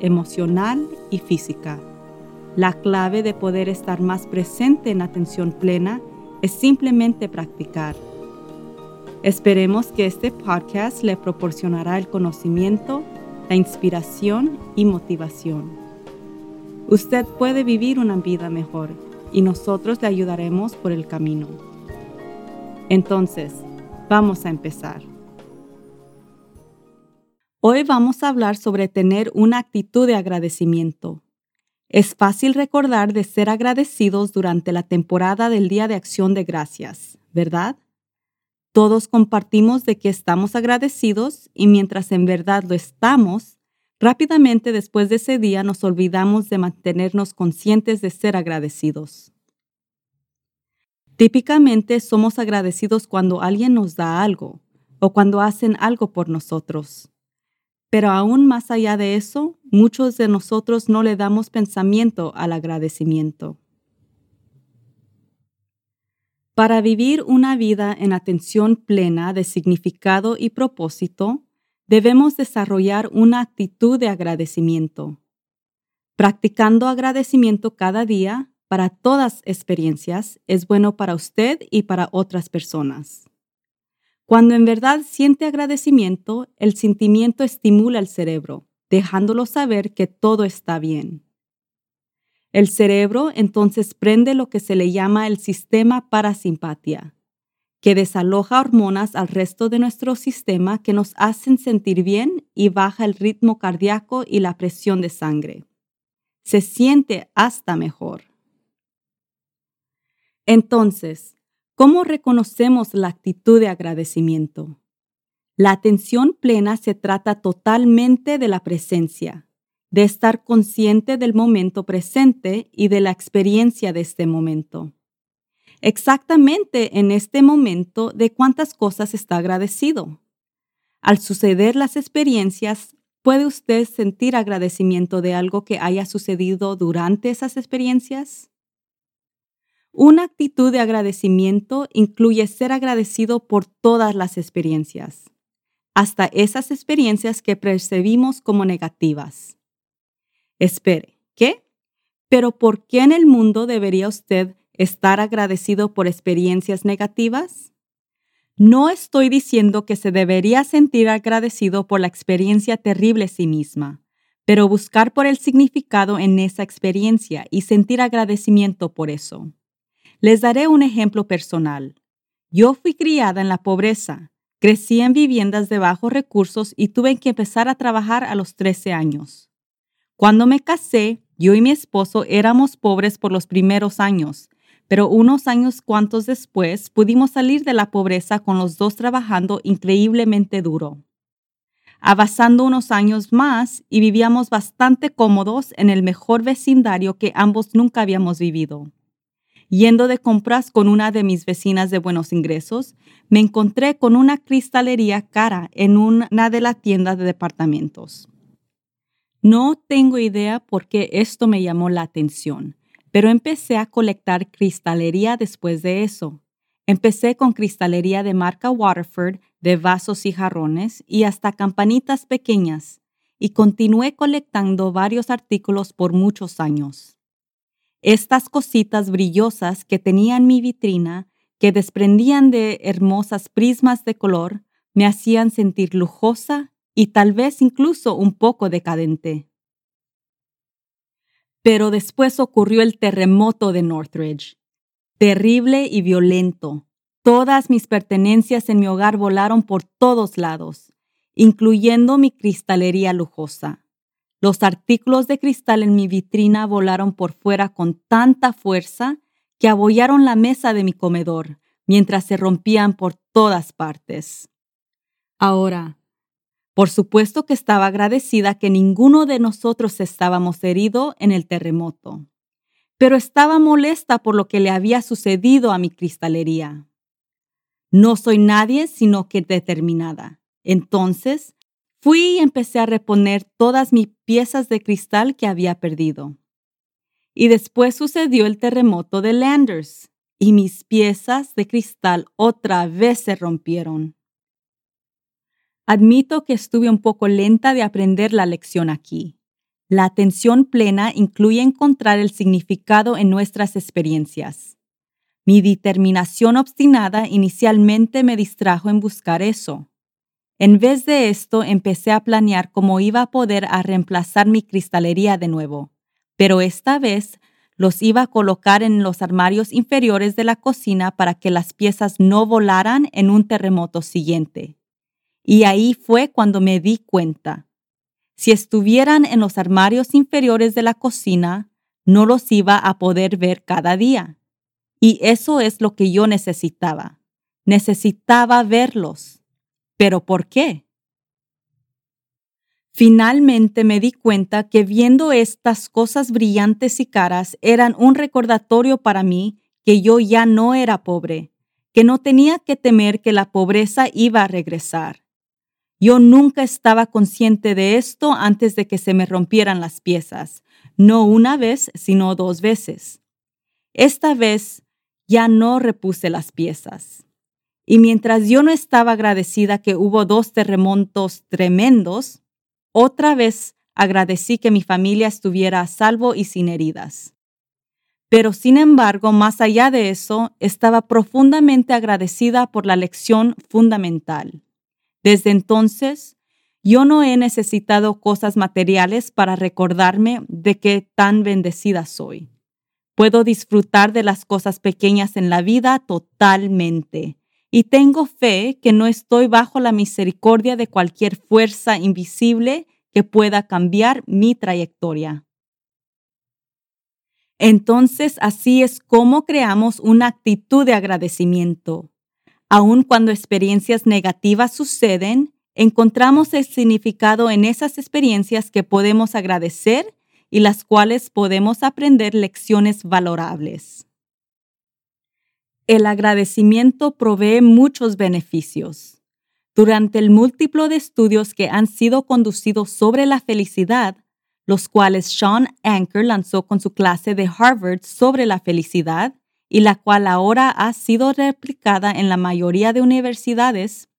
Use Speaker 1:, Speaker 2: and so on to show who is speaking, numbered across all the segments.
Speaker 1: emocional y física. La clave de poder estar más presente en atención plena es simplemente practicar. Esperemos que este podcast le proporcionará el conocimiento, la inspiración y motivación. Usted puede vivir una vida mejor y nosotros le ayudaremos por el camino. Entonces, vamos a empezar. Hoy vamos a hablar sobre tener una actitud de agradecimiento. Es fácil recordar de ser agradecidos durante la temporada del Día de Acción de Gracias, ¿verdad? Todos compartimos de que estamos agradecidos y mientras en verdad lo estamos, rápidamente después de ese día nos olvidamos de mantenernos conscientes de ser agradecidos. Típicamente somos agradecidos cuando alguien nos da algo o cuando hacen algo por nosotros. Pero aún más allá de eso, muchos de nosotros no le damos pensamiento al agradecimiento. Para vivir una vida en atención plena de significado y propósito, debemos desarrollar una actitud de agradecimiento. Practicando agradecimiento cada día para todas experiencias es bueno para usted y para otras personas. Cuando en verdad siente agradecimiento, el sentimiento estimula el cerebro, dejándolo saber que todo está bien. El cerebro entonces prende lo que se le llama el sistema parasimpatia, que desaloja hormonas al resto de nuestro sistema que nos hacen sentir bien y baja el ritmo cardíaco y la presión de sangre. Se siente hasta mejor. Entonces, ¿Cómo reconocemos la actitud de agradecimiento? La atención plena se trata totalmente de la presencia, de estar consciente del momento presente y de la experiencia de este momento. Exactamente en este momento de cuántas cosas está agradecido. Al suceder las experiencias, ¿puede usted sentir agradecimiento de algo que haya sucedido durante esas experiencias? Una actitud de agradecimiento incluye ser agradecido por todas las experiencias, hasta esas experiencias que percibimos como negativas. Espere, ¿qué? ¿Pero por qué en el mundo debería usted estar agradecido por experiencias negativas? No estoy diciendo que se debería sentir agradecido por la experiencia terrible sí misma, pero buscar por el significado en esa experiencia y sentir agradecimiento por eso. Les daré un ejemplo personal. Yo fui criada en la pobreza, crecí en viviendas de bajos recursos y tuve que empezar a trabajar a los 13 años. Cuando me casé, yo y mi esposo éramos pobres por los primeros años, pero unos años cuantos después pudimos salir de la pobreza con los dos trabajando increíblemente duro. Avanzando unos años más y vivíamos bastante cómodos en el mejor vecindario que ambos nunca habíamos vivido. Yendo de compras con una de mis vecinas de buenos ingresos, me encontré con una cristalería cara en una de las tiendas de departamentos. No tengo idea por qué esto me llamó la atención, pero empecé a colectar cristalería después de eso. Empecé con cristalería de marca Waterford, de vasos y jarrones y hasta campanitas pequeñas, y continué colectando varios artículos por muchos años. Estas cositas brillosas que tenía en mi vitrina, que desprendían de hermosas prismas de color, me hacían sentir lujosa y tal vez incluso un poco decadente. Pero después ocurrió el terremoto de Northridge. Terrible y violento. Todas mis pertenencias en mi hogar volaron por todos lados, incluyendo mi cristalería lujosa. Los artículos de cristal en mi vitrina volaron por fuera con tanta fuerza que abollaron la mesa de mi comedor, mientras se rompían por todas partes. Ahora, Por supuesto que estaba agradecida que ninguno de nosotros estábamos herido en el terremoto, pero estaba molesta por lo que le había sucedido a mi cristalería. No soy nadie sino que determinada. Entonces, fui y empecé a reponer todas mis piezas de cristal que había perdido. Y después sucedió el terremoto de Landers, y mis piezas de cristal otra vez se rompieron. Admito que estuve un poco lenta de aprender la lección aquí. La atención plena incluye encontrar el significado en nuestras experiencias. Mi determinación obstinada inicialmente me distrajo en buscar eso. En vez de esto, empecé a planear cómo iba a poder a reemplazar mi cristalería de nuevo, pero esta vez los iba a colocar en los armarios inferiores de la cocina para que las piezas no volaran en un terremoto siguiente. Y ahí fue cuando me di cuenta. Si estuvieran en los armarios inferiores de la cocina, no los iba a poder ver cada día. Y eso es lo que yo necesitaba. Necesitaba verlos. ¿Pero por qué? Finalmente me di cuenta que viendo estas cosas brillantes y caras eran un recordatorio para mí que yo ya no era pobre, que no tenía que temer que la pobreza iba a regresar. Yo nunca estaba consciente de esto antes de que se me rompieran las piezas, no una vez, sino dos veces. Esta vez ya no repuse las piezas. Y mientras yo no estaba agradecida que hubo dos terremotos tremendos, otra vez agradecí que mi familia estuviera a salvo y sin heridas. Pero sin embargo, más allá de eso, estaba profundamente agradecida por la lección fundamental. Desde entonces, yo no he necesitado cosas materiales para recordarme de qué tan bendecida soy. Puedo disfrutar de las cosas pequeñas en la vida totalmente y tengo fe que no estoy bajo la misericordia de cualquier fuerza invisible que pueda cambiar mi trayectoria. Entonces así es como creamos una actitud de agradecimiento. Aun cuando experiencias negativas suceden, encontramos el significado en esas experiencias que podemos agradecer y las cuales podemos aprender lecciones valorables. El agradecimiento provee muchos beneficios. Durante el múltiplo de estudios que han sido conducidos sobre la felicidad, los cuales Sean Anker lanzó con su clase de Harvard sobre la felicidad, y la cual ahora ha sido replicada en la mayoría de universidades,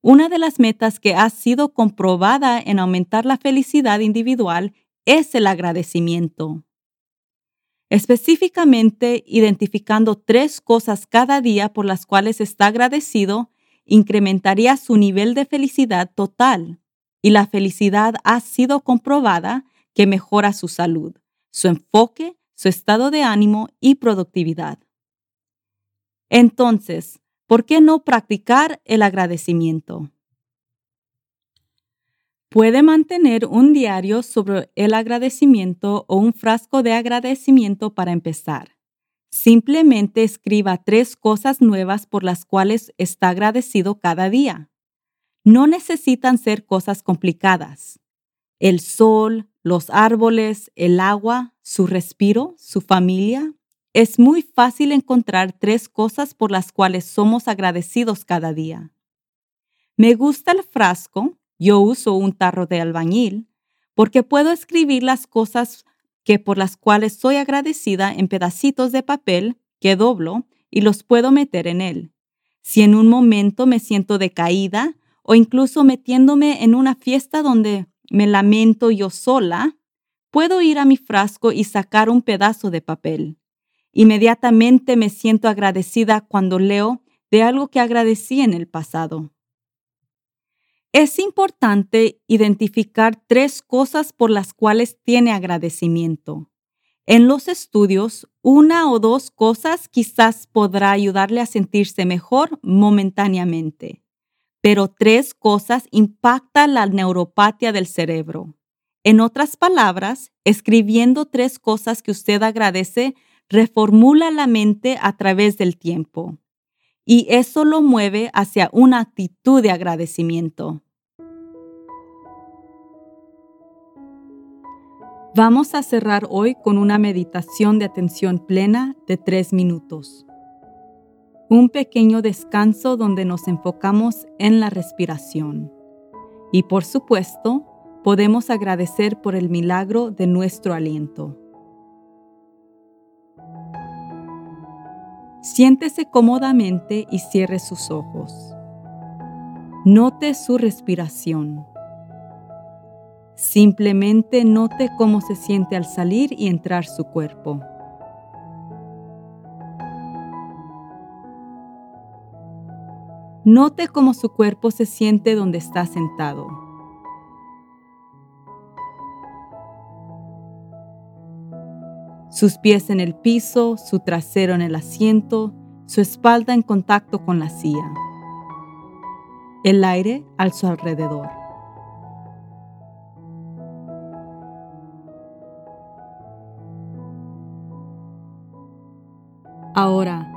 Speaker 1: una de las metas que ha sido comprobada en aumentar la felicidad individual es el agradecimiento. Específicamente, identificando tres cosas cada día por las cuales está agradecido, incrementaría su nivel de felicidad total. Y la felicidad ha sido comprobada que mejora su salud, su enfoque, su estado de ánimo y productividad. Entonces, ¿por qué no practicar el agradecimiento? Puede mantener un diario sobre el agradecimiento o un frasco de agradecimiento para empezar. Simplemente escriba tres cosas nuevas por las cuales está agradecido cada día. No necesitan ser cosas complicadas. El sol, los árboles, el agua, su respiro, su familia, es muy fácil encontrar tres cosas por las cuales somos agradecidos cada día. Me gusta el frasco, yo uso un tarro de albañil, porque puedo escribir las cosas que por las cuales soy agradecida en pedacitos de papel que doblo y los puedo meter en él. Si en un momento me siento decaída o incluso metiéndome en una fiesta donde me lamento yo sola, puedo ir a mi frasco y sacar un pedazo de papel. Inmediatamente me siento agradecida cuando leo de algo que agradecí en el pasado. Es importante identificar tres cosas por las cuales tiene agradecimiento. En los estudios, una o dos cosas quizás podrá ayudarle a sentirse mejor momentáneamente, pero tres cosas impactan la neuropatía del cerebro. En otras palabras, escribiendo tres cosas que usted agradece reformula la mente a través del tiempo y eso lo mueve hacia una actitud de agradecimiento. Vamos a cerrar hoy con una meditación de atención plena de tres minutos. Un pequeño descanso donde nos enfocamos en la respiración. Y por supuesto, podemos agradecer por el milagro de nuestro aliento. Siéntese cómodamente y cierre sus ojos. Note su respiración. Simplemente note cómo se siente al salir y entrar su cuerpo. Note cómo su cuerpo se siente donde está sentado. Sus pies en el piso, su trasero en el asiento, su espalda en contacto con la silla. El aire al su alrededor. Ahora,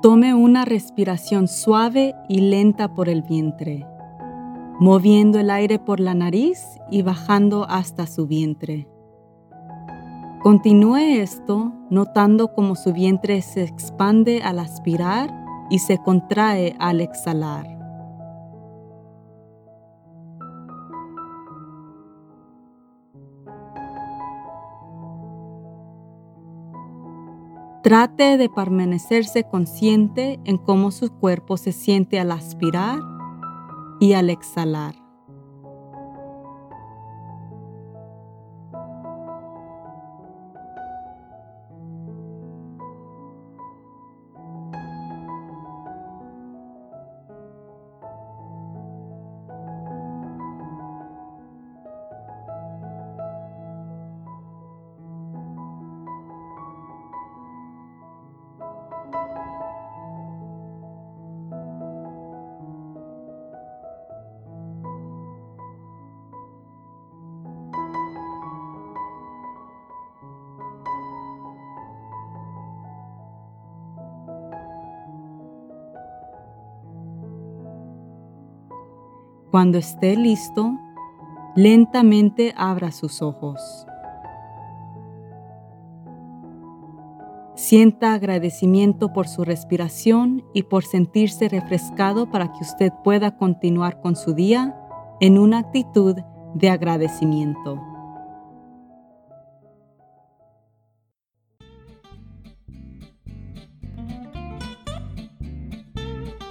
Speaker 1: tome una respiración suave y lenta por el vientre, moviendo el aire por la nariz y bajando hasta su vientre. Continúe esto notando cómo su vientre se expande al aspirar y se contrae al exhalar. Trate de permanecerse consciente en cómo su cuerpo se siente al aspirar y al exhalar. Cuando esté listo, lentamente abra sus ojos. Sienta agradecimiento por su respiración y por sentirse refrescado para que usted pueda continuar con su día en una actitud de agradecimiento.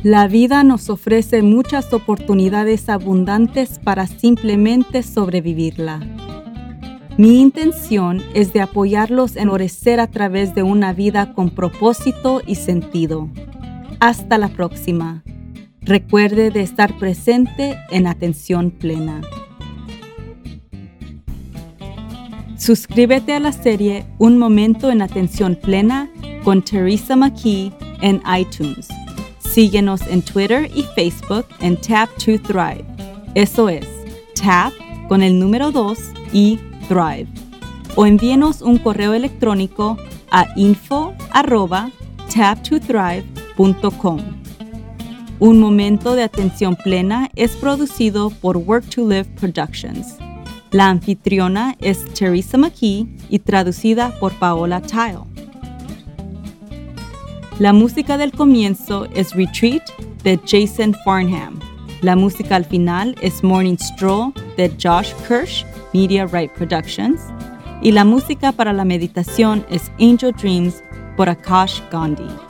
Speaker 1: La vida nos ofrece muchas oportunidades abundantes para simplemente sobrevivirla. Mi intención es de apoyarlos en orecer a través de una vida con propósito y sentido. Hasta la próxima. Recuerde de estar presente en atención plena. Suscríbete a la serie Un Momento en Atención Plena con Teresa McKee en iTunes Síguenos en Twitter y Facebook en Tap to Thrive. Eso es, Tap con el número 2 y Thrive. O envíenos un correo electrónico a info Un momento de atención plena es producido por Work to Live Productions. La anfitriona es Teresa McKee y traducida por Paola Tile. La música del comienzo es Retreat de Jason Farnham. La música al final es Morning Stroll de Josh Kirsch, Media Right Productions. Y la música para la meditación es Angel Dreams por Akash Gandhi.